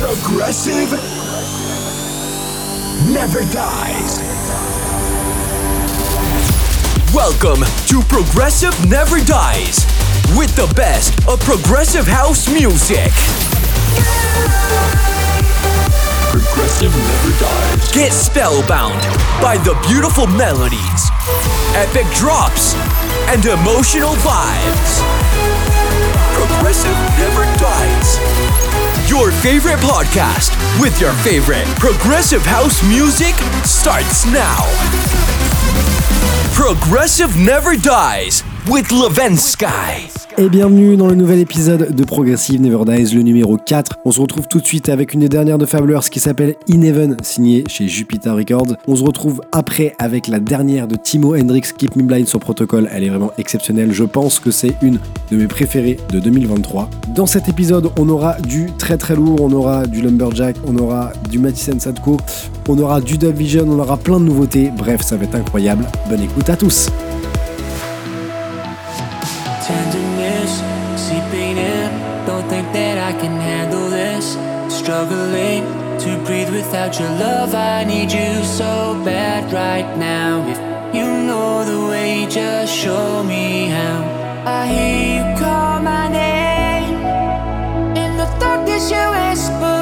Progressive never dies. Welcome to Progressive Never Dies with the best of progressive house music. Progressive never dies. Get spellbound by the beautiful melodies, epic drops, and emotional vibes. Progressive never dies. Your favorite podcast with your favorite progressive house music starts now. Progressive never dies with Levensky. Et bienvenue dans le nouvel épisode de Progressive Never Dies, le numéro 4. On se retrouve tout de suite avec une des dernières de Fabulous qui s'appelle In Heaven, signée chez Jupiter Records. On se retrouve après avec la dernière de Timo Hendrix, Keep Me Blind sur protocole. Elle est vraiment exceptionnelle. Je pense que c'est une de mes préférées de 2023. Dans cet épisode, on aura du très très lourd, on aura du Lumberjack, on aura du Mathisen Sadko, on aura du Dub Vision, on aura plein de nouveautés. Bref, ça va être incroyable. Bonne écoute à tous. I can handle this. Struggling to breathe without your love. I need you so bad right now. If you know the way, just show me how. I hear you call my name. In the darkness, you whisper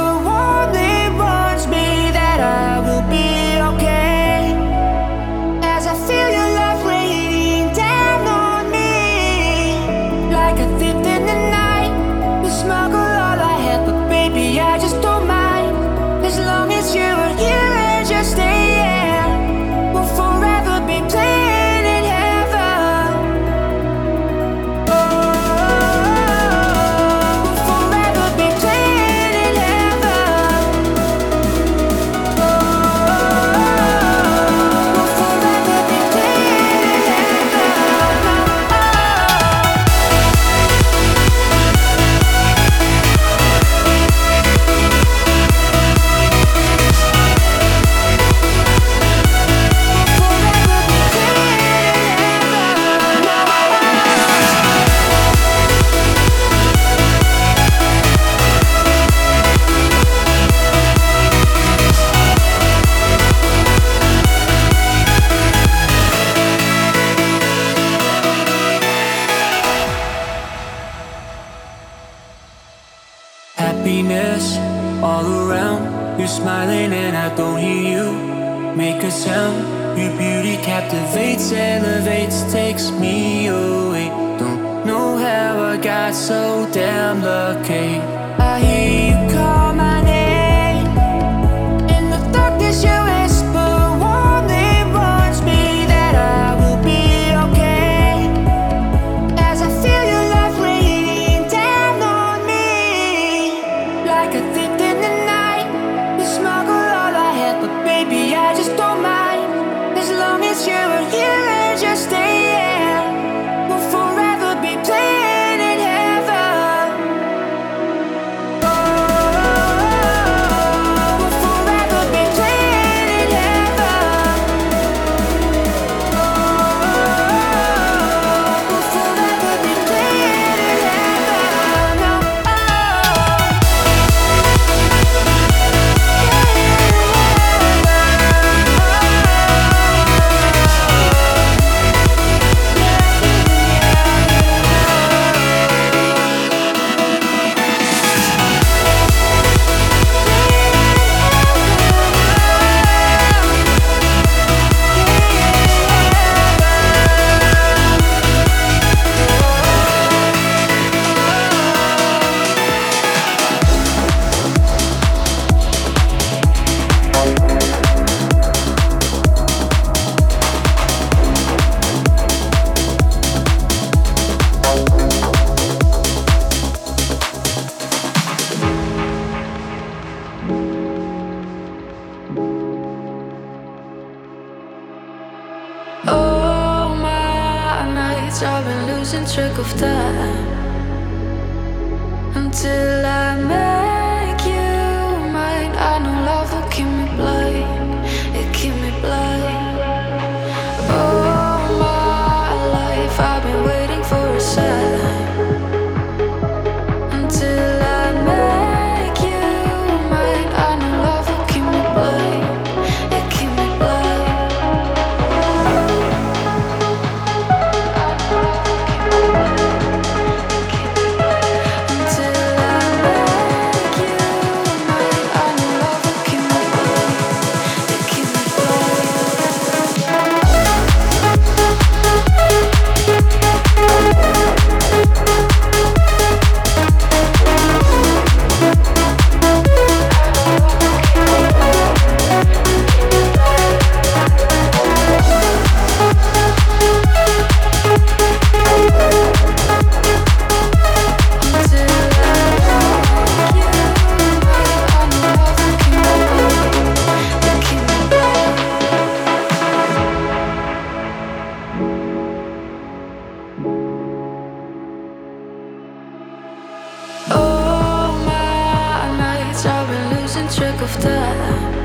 trick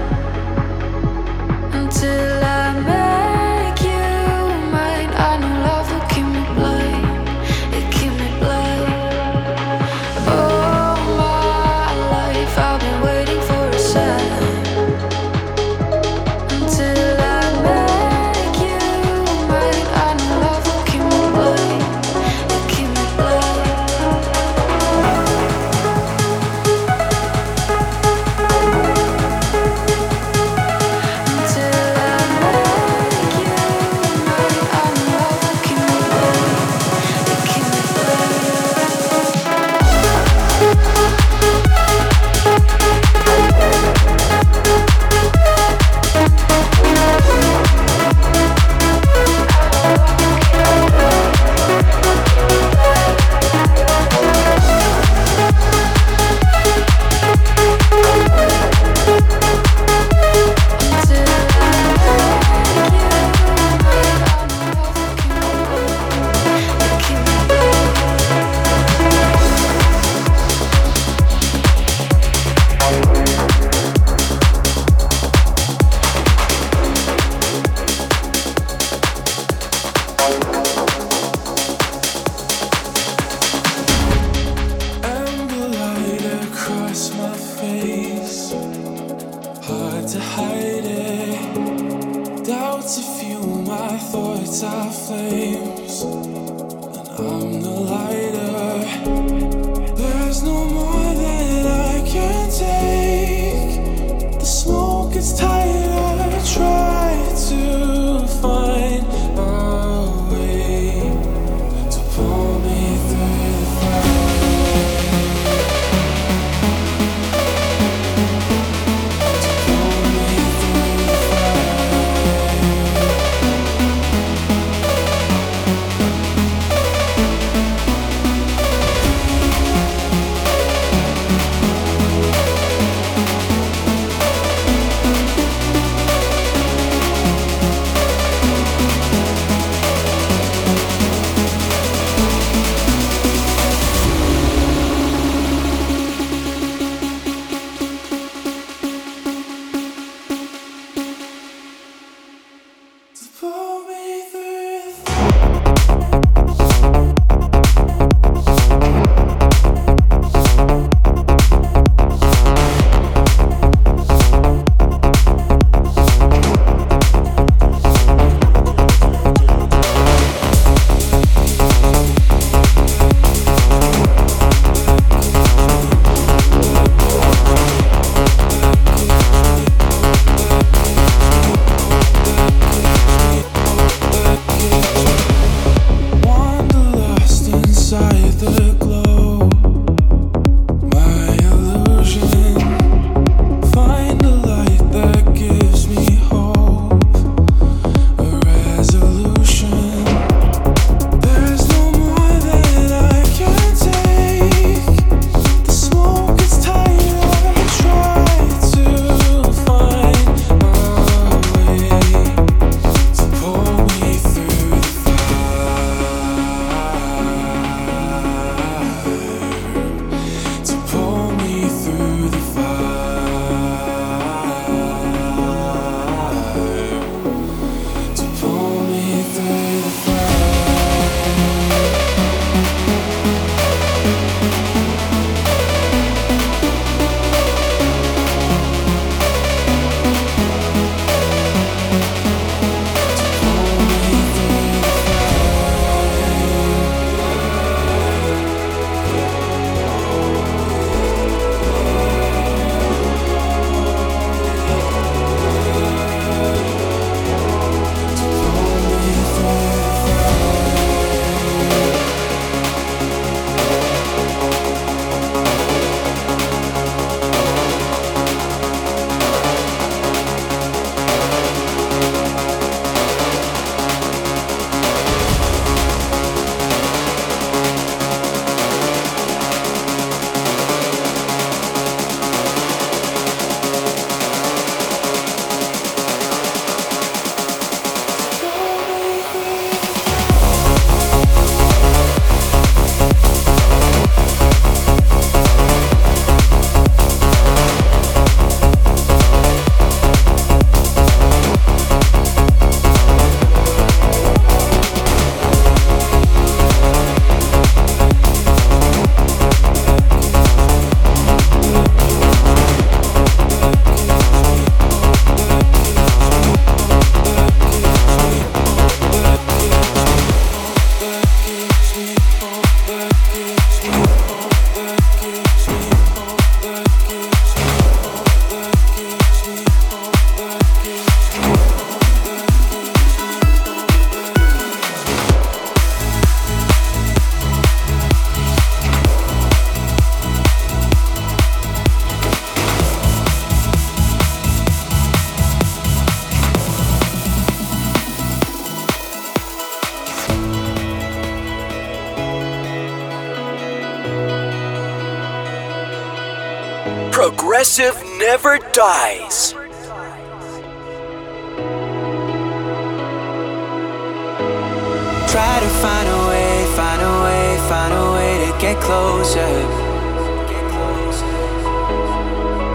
Try to find a way, find a way, find a way to get closer.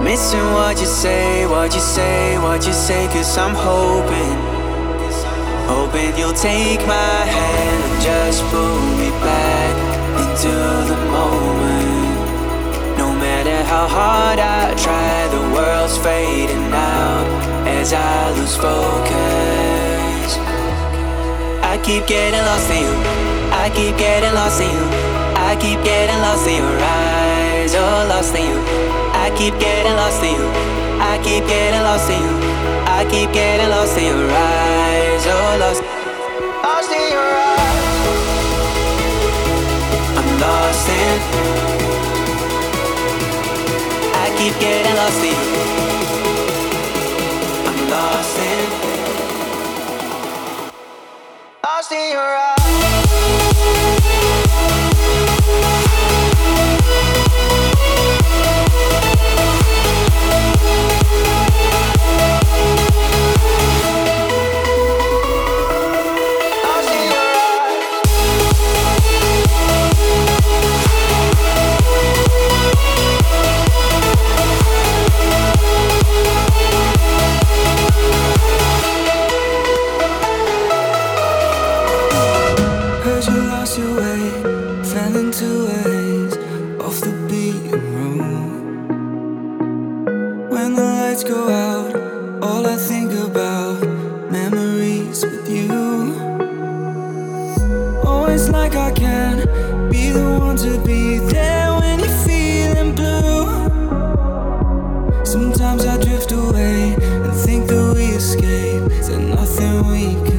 Missing what you say, what you say, what you say, cause I'm hoping, hoping you'll take my hand and just pull me back into the moment. No matter how hard I try, the world's fading out as I lose focus. I keep getting lost in you. I keep getting lost in you. I keep getting lost in your eyes. Oh, lost in you. I keep getting lost in you. I keep getting lost in you. I keep getting lost in your eyes. Oh, lost. Lost in your eyes. I'm lost in. I keep getting lost in you. In your eyes. Nothing we can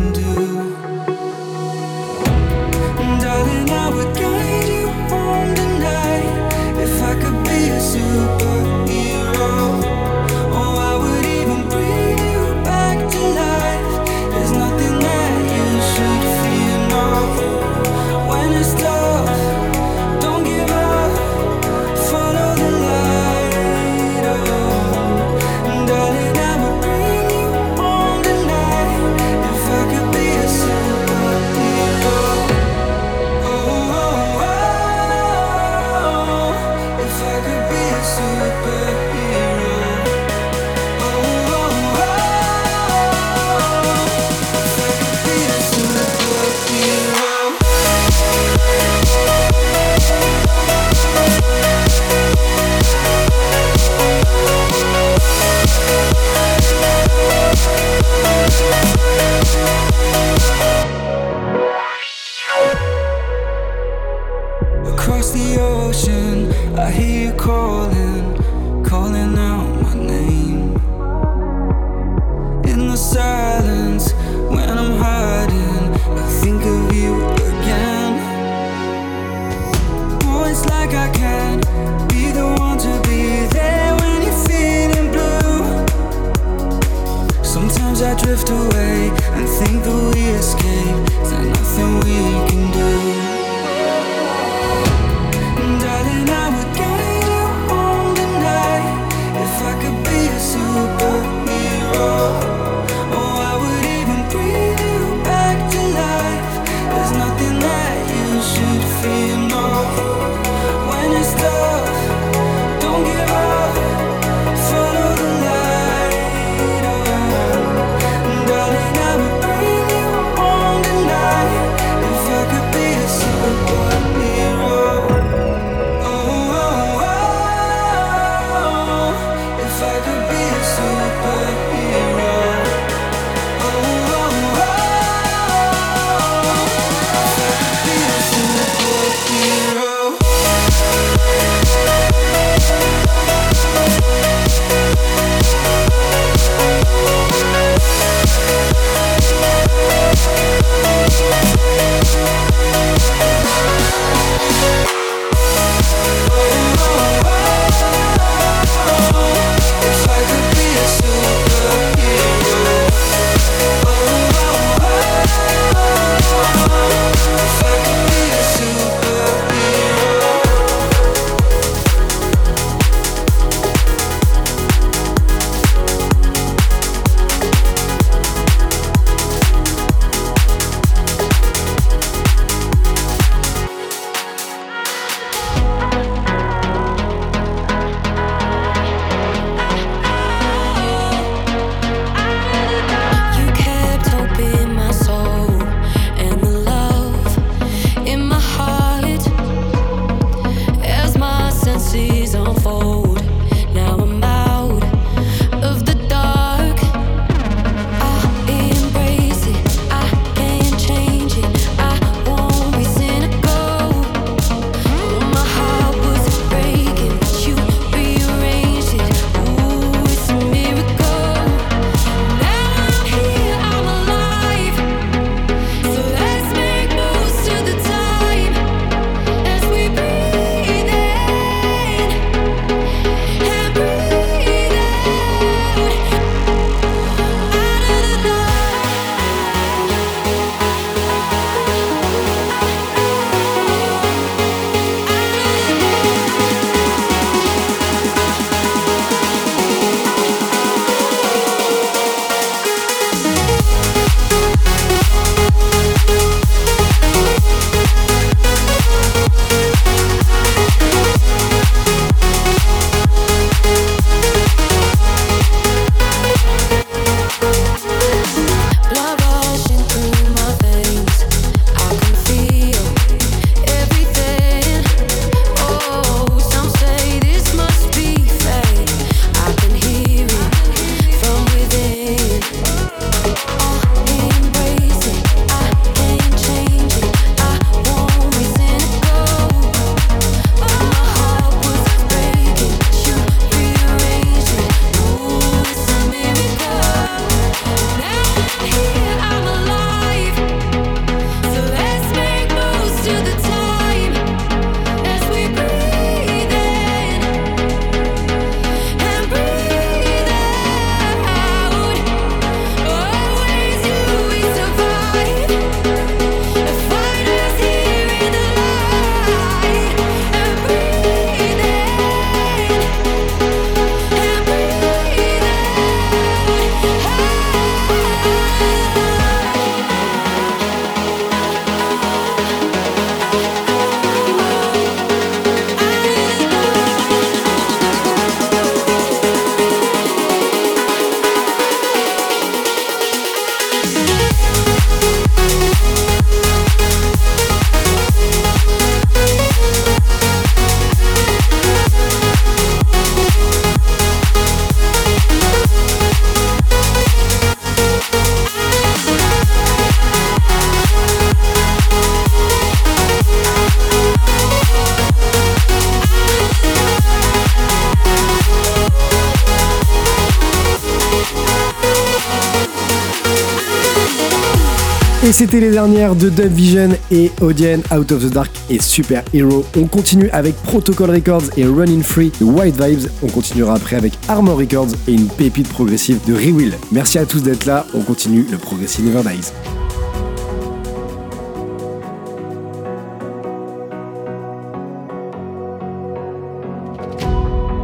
Et c'était les dernières de Dub Vision et Odien Out of the Dark et Super Hero. On continue avec Protocol Records et Running Free de White Vibes. On continuera après avec Armor Records et une pépite progressive de Rewill. Merci à tous d'être là. On continue le Progressive Never Dies.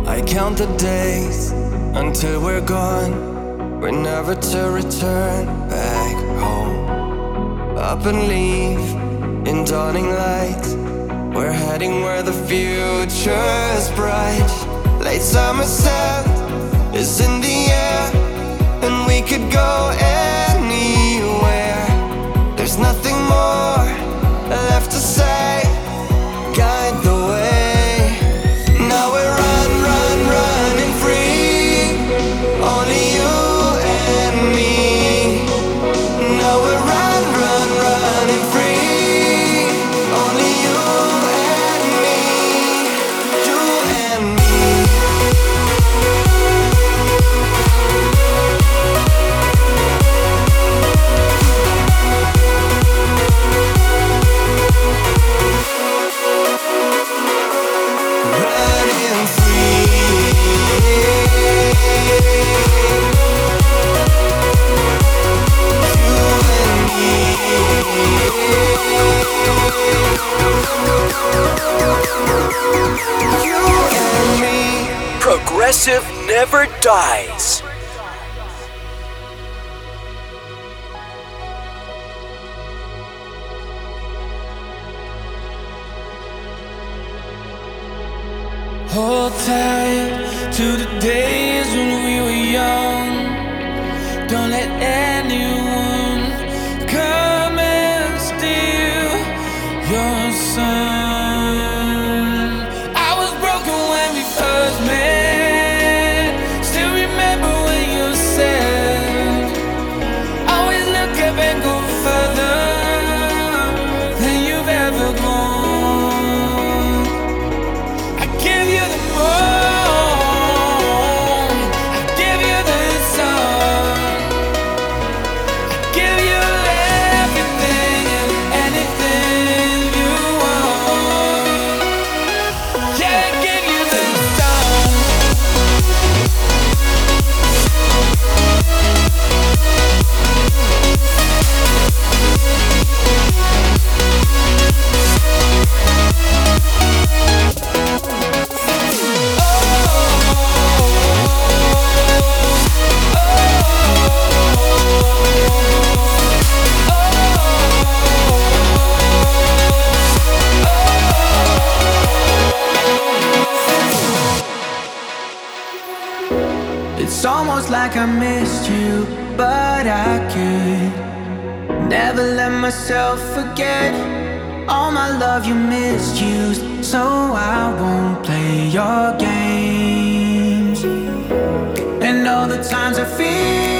I count the days until we're gone. We're never to return back home. Up and leave in dawning light. We're heading where the future's bright. Late summer sand is in the air, and we could go anywhere. There's nothing more left to say. Guide the Progressive never dies. Hold tight to the days like I missed you, but I could never let myself forget all my love you misused. So I won't play your games. And all the times I feel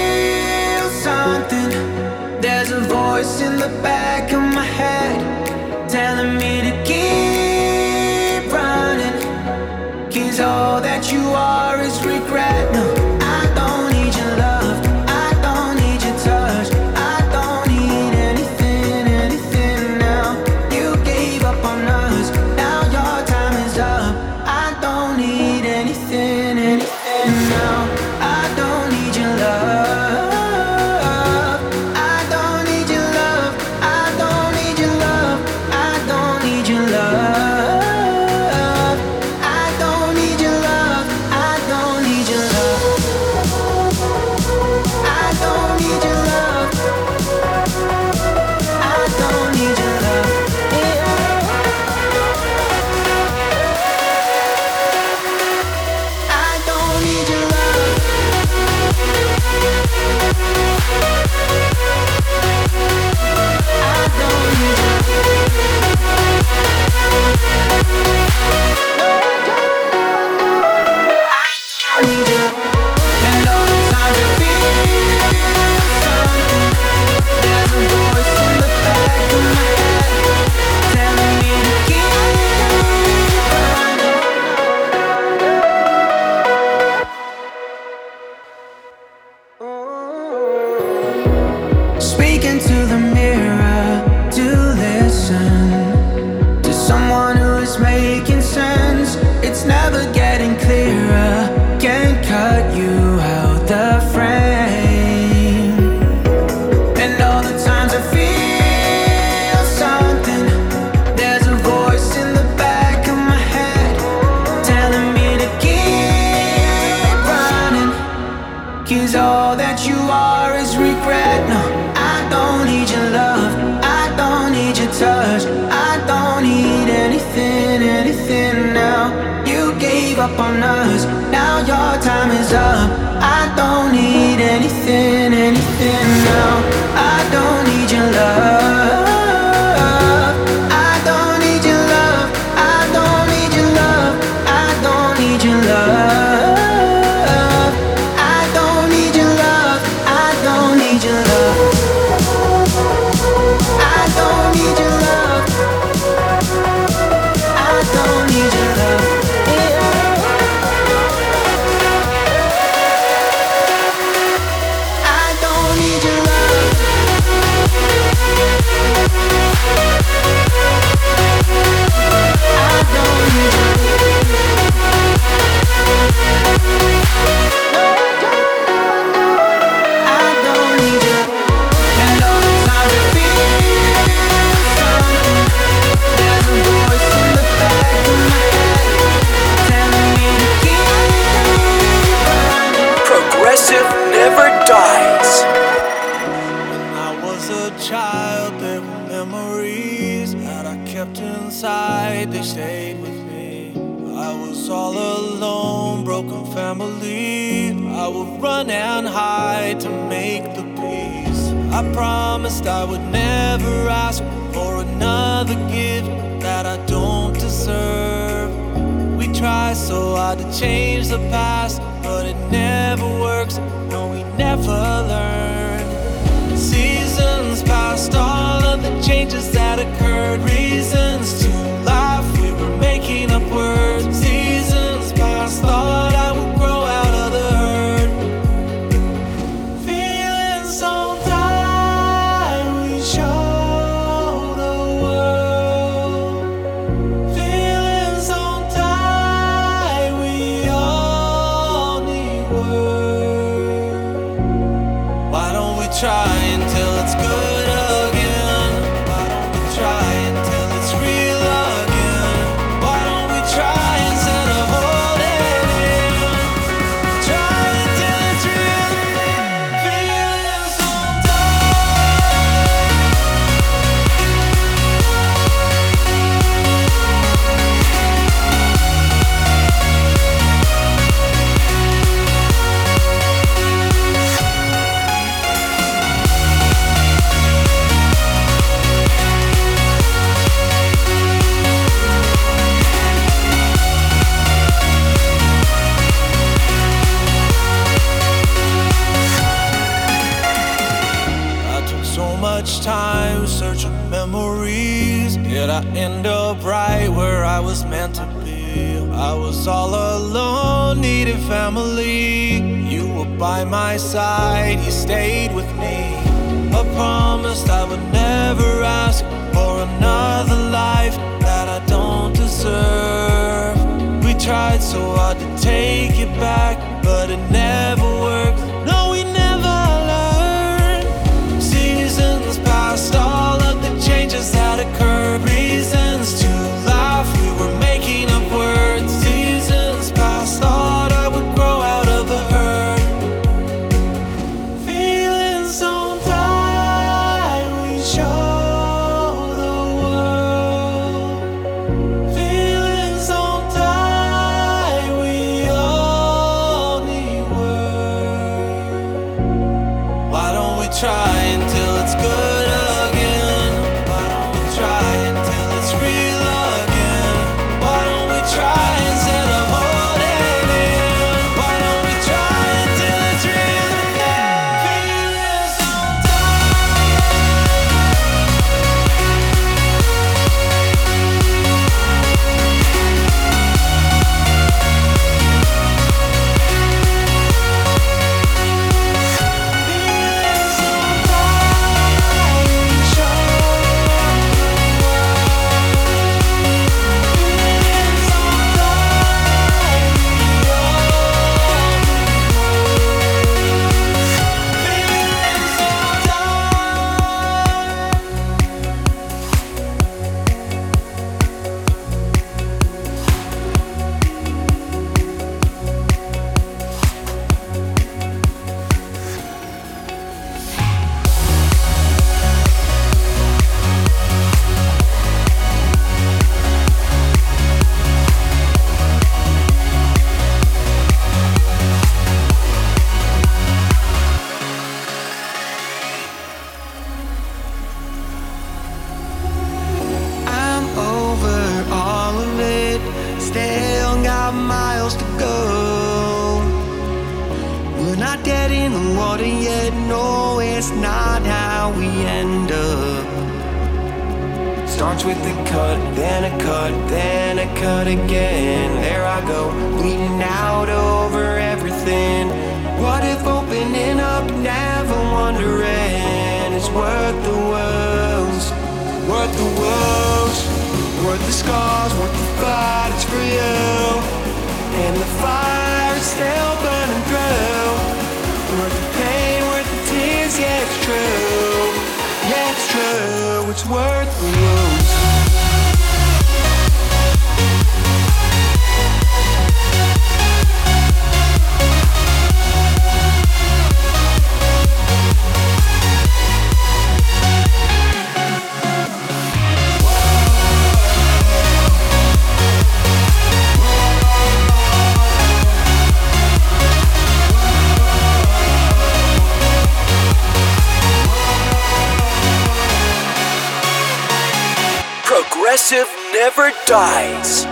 Never dies.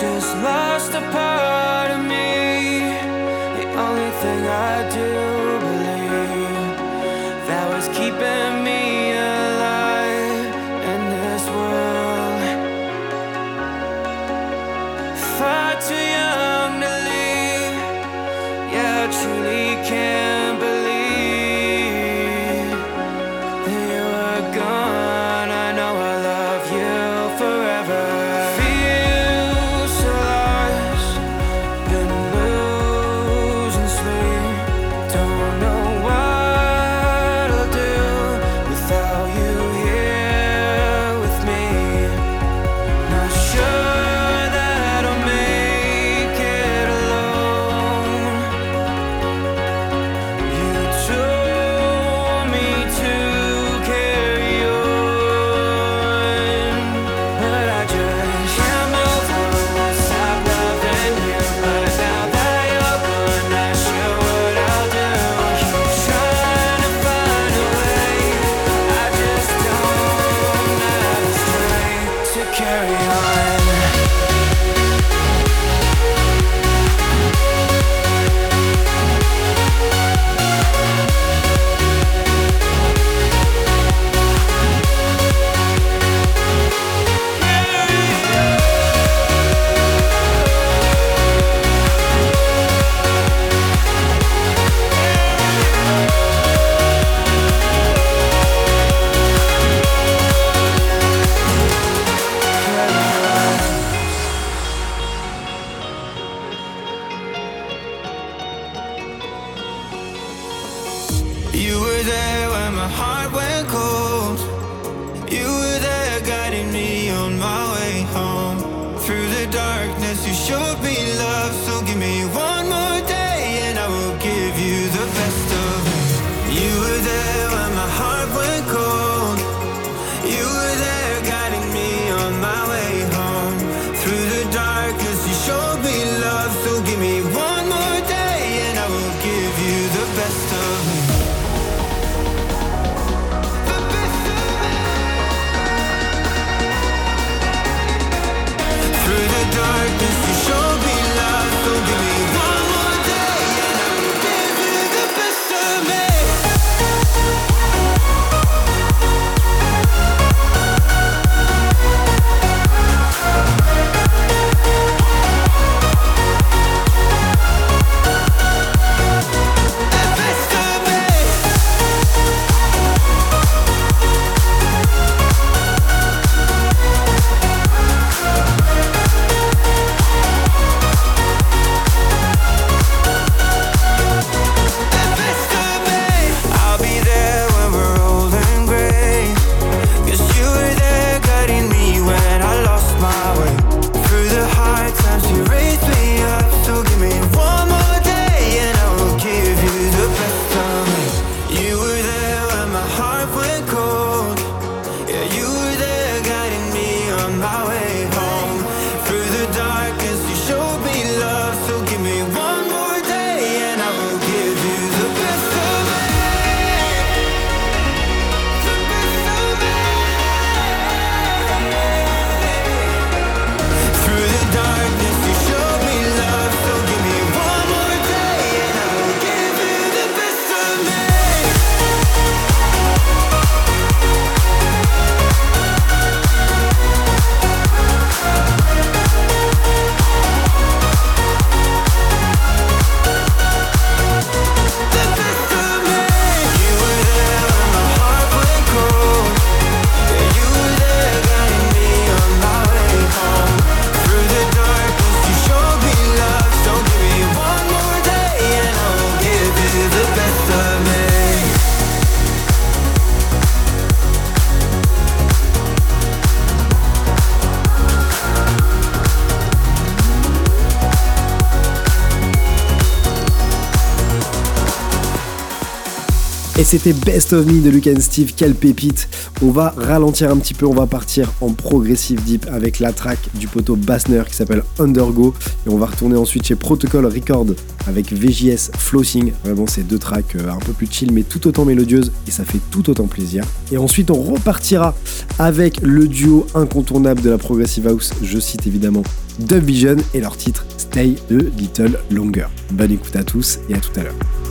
Just lost a part c'était Best of Me de Luke and Steve, quelle pépite. On va ralentir un petit peu, on va partir en progressive deep avec la track du poteau Bassner qui s'appelle Undergo. Et on va retourner ensuite chez Protocol Record avec VJS Floating. Vraiment, c'est deux tracks euh, un peu plus chill mais tout autant mélodieuses et ça fait tout autant plaisir. Et ensuite, on repartira avec le duo incontournable de la Progressive House. Je cite évidemment Dub Vision et leur titre Stay a Little Longer. Bonne écoute à tous et à tout à l'heure.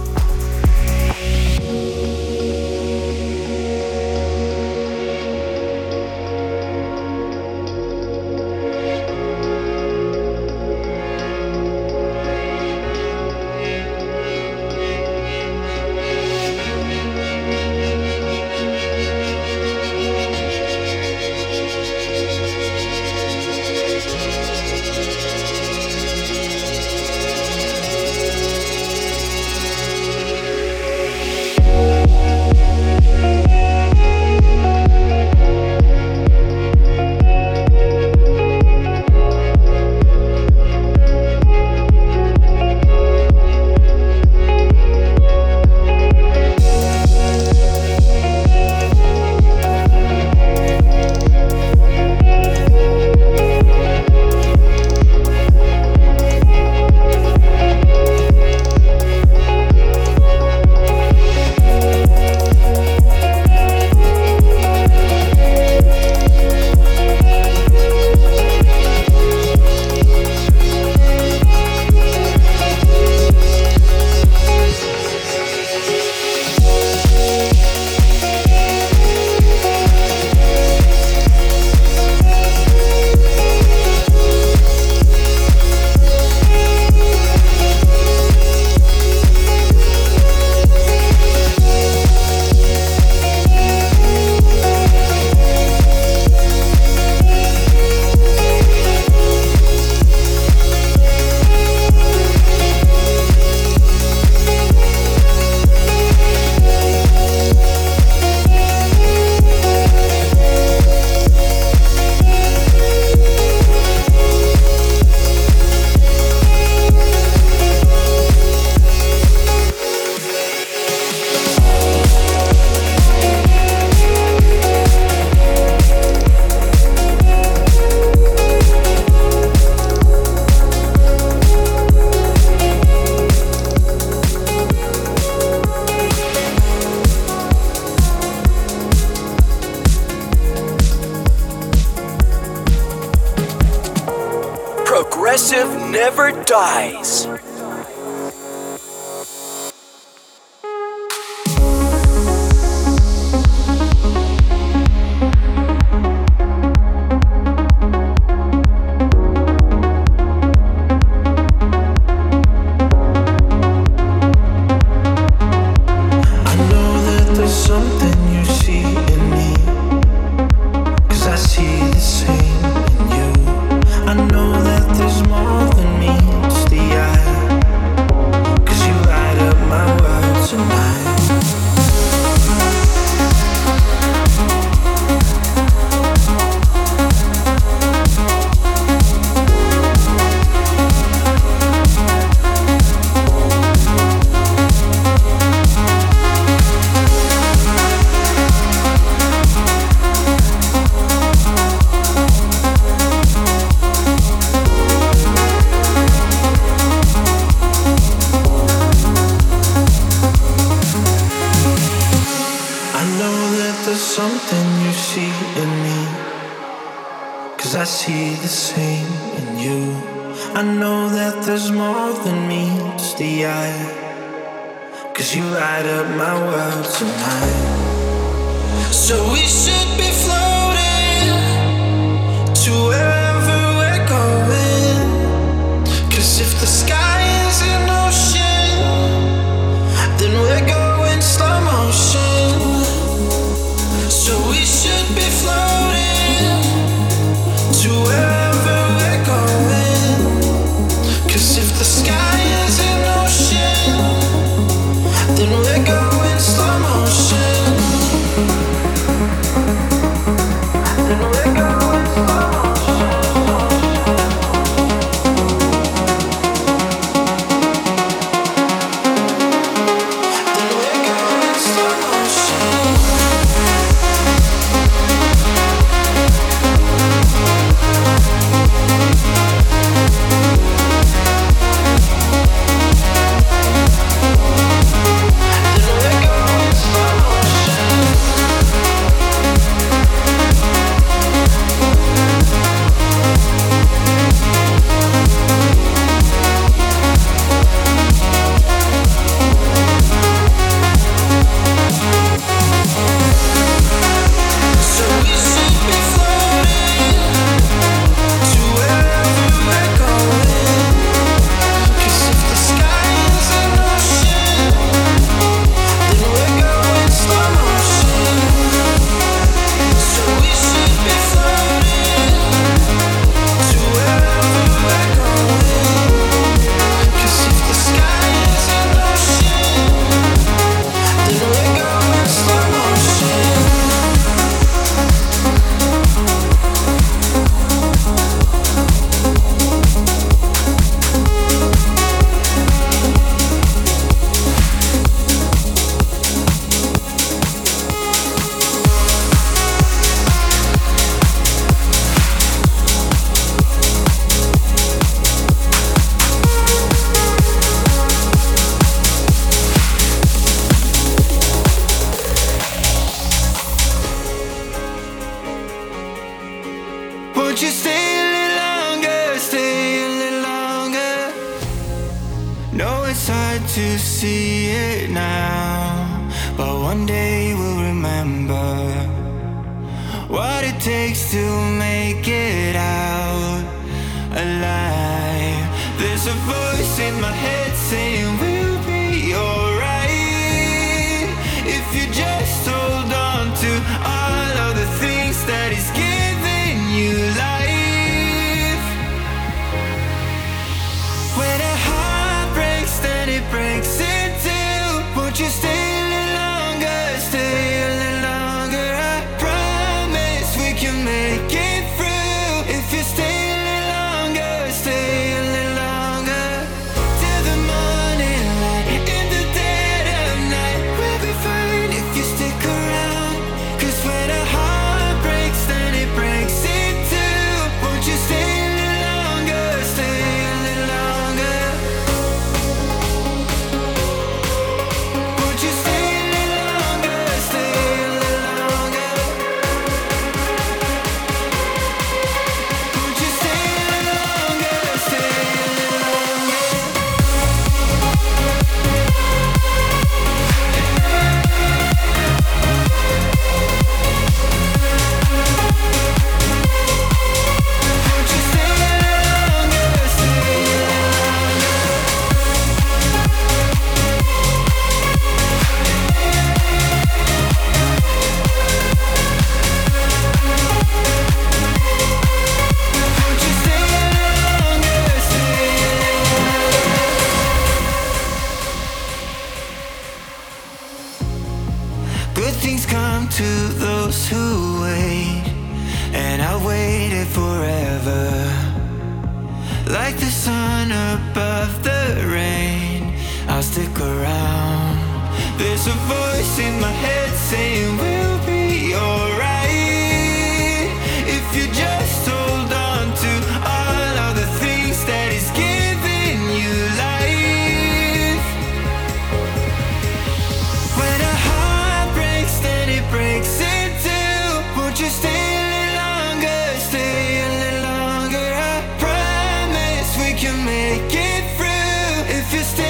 Can make it through. If you stay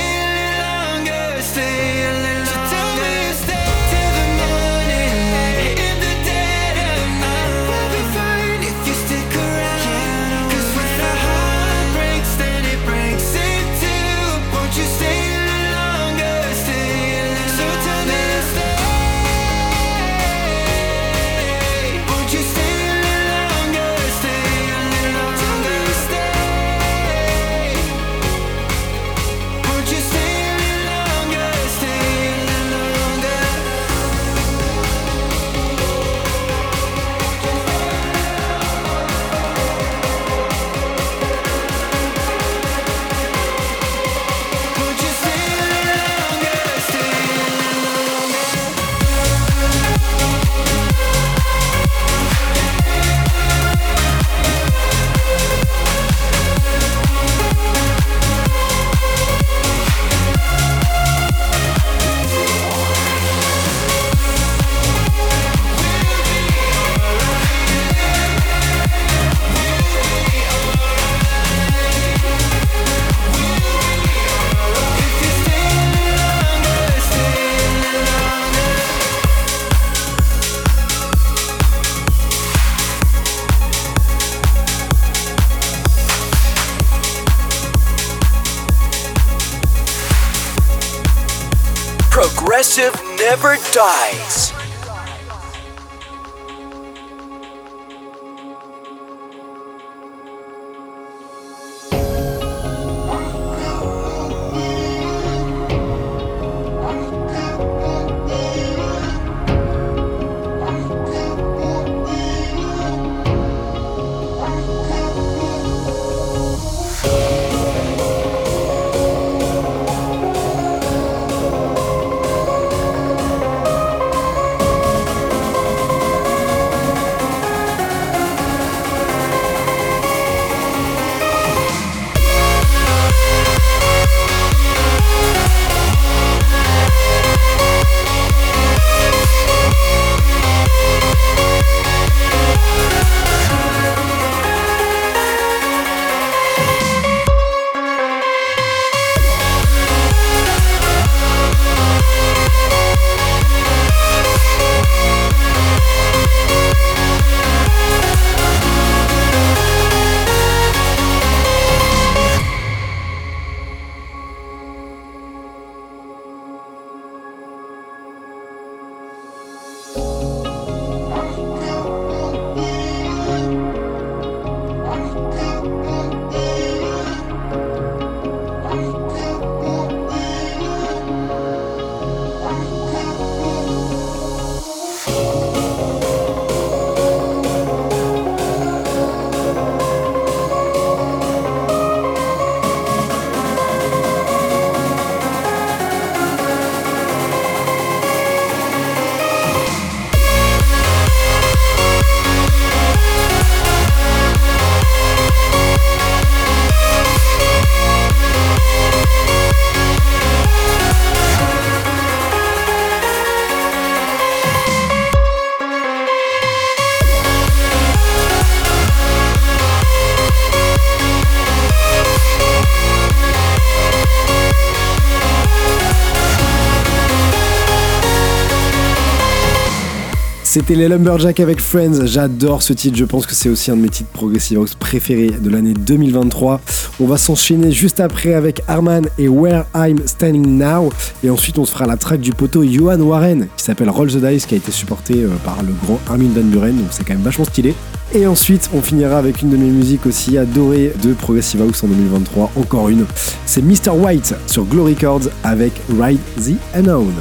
C'était les Lumberjacks avec Friends. J'adore ce titre. Je pense que c'est aussi un de mes titres Progressive House préférés de l'année 2023. On va s'enchaîner juste après avec Arman et Where I'm Standing Now. Et ensuite, on se fera la track du poteau Johan Warren qui s'appelle Roll the Dice, qui a été supporté euh, par le grand Armin Van Buren. Donc c'est quand même vachement stylé. Et ensuite, on finira avec une de mes musiques aussi adorées de Progressive House en 2023. Encore une. C'est Mr. White sur Glory Records avec Ride the Unknown.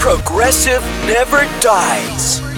Progressive never dies.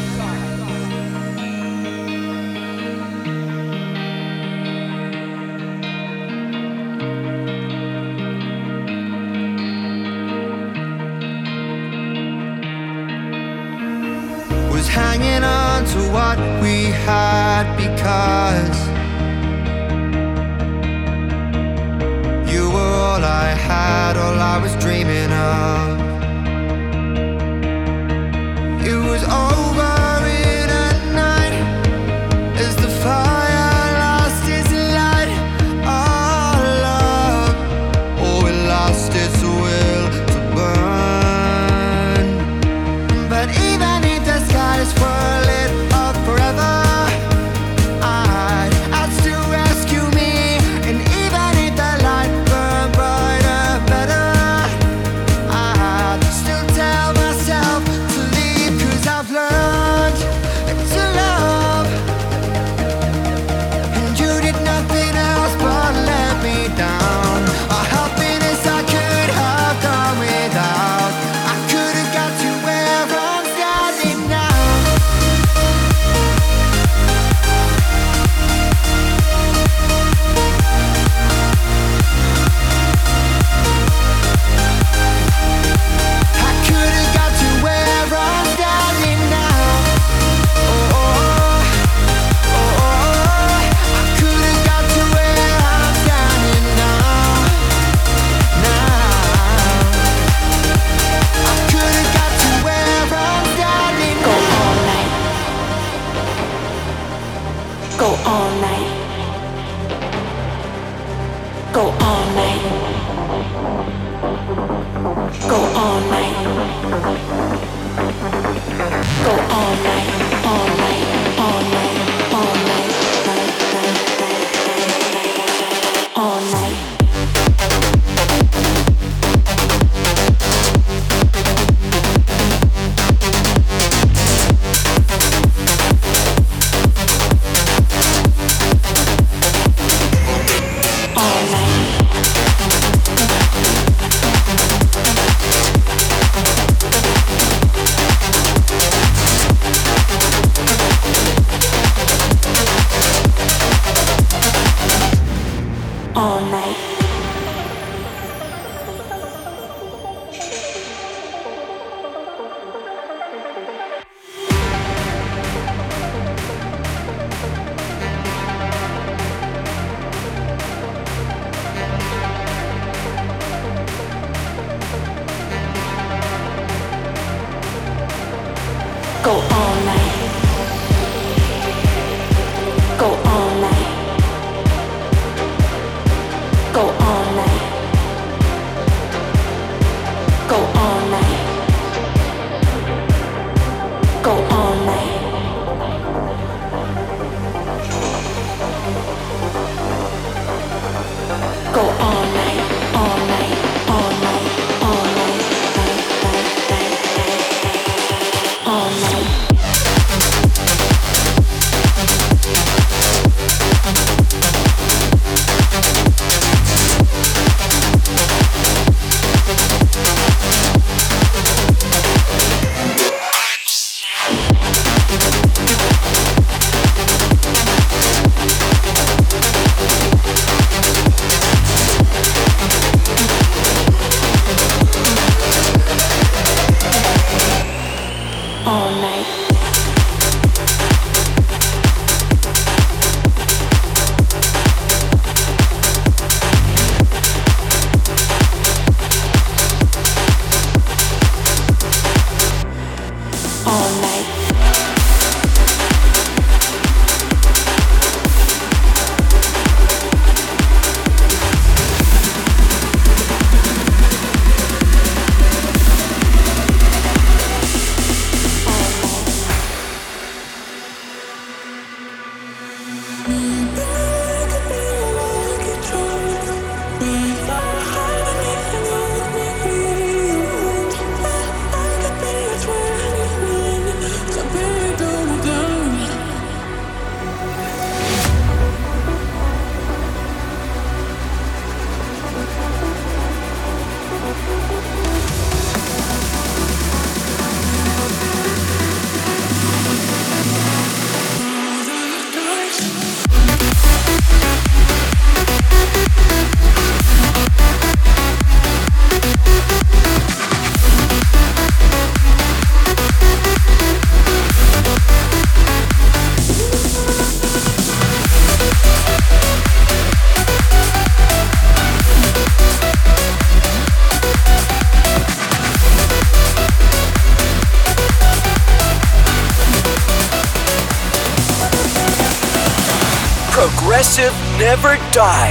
Never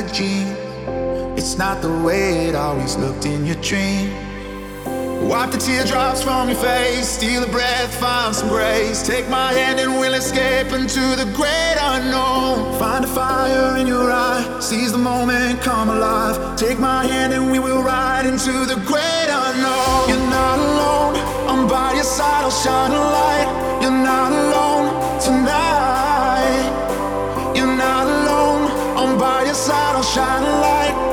It's not the way it always looked in your dream. Wipe the teardrops from your face, steal a breath, find some grace. Take my hand and we'll escape into the great unknown. Find a fire in your eye, seize the moment, come alive. Take my hand and we will ride into the great unknown. You're not alone, I'm by your side, I'll shine a light. You're not alone tonight. By I'll shine a light.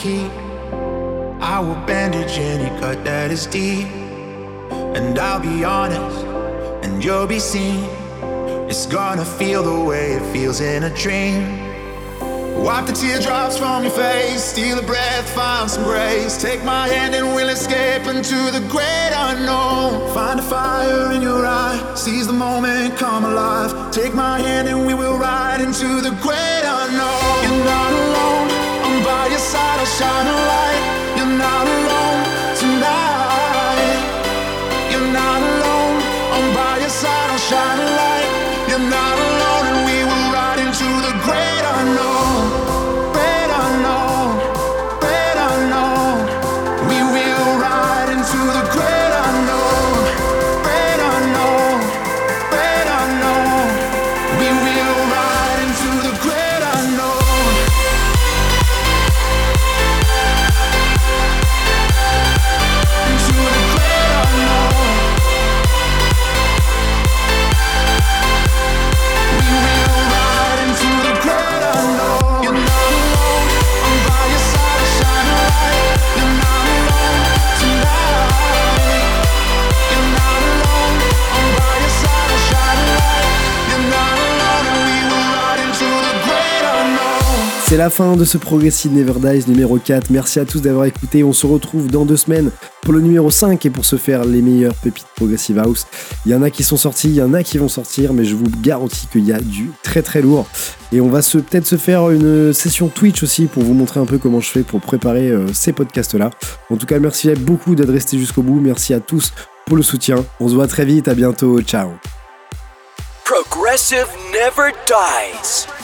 I will bandage any cut that is deep. And I'll be honest, and you'll be seen. It's gonna feel the way it feels in a dream. Wipe the teardrops from your face, steal a breath, find some grace. Take my hand and we'll escape into the great unknown. Find a fire in your eye, seize the moment, come alive. Take my hand and we will ride into the great unknown. You're not alone, your side, I'll shine a light. You're not alone tonight. You're not alone, I'm by your side, I'll shine a light. C'est la fin de ce Progressive Never Dies numéro 4. Merci à tous d'avoir écouté. On se retrouve dans deux semaines pour le numéro 5 et pour se faire les meilleures pépites Progressive House. Il y en a qui sont sortis, il y en a qui vont sortir, mais je vous garantis qu'il y a du très très lourd. Et on va peut-être se faire une session Twitch aussi pour vous montrer un peu comment je fais pour préparer euh, ces podcasts-là. En tout cas, merci beaucoup d'être resté jusqu'au bout. Merci à tous pour le soutien. On se voit très vite. À bientôt. Ciao. Progressive never dies.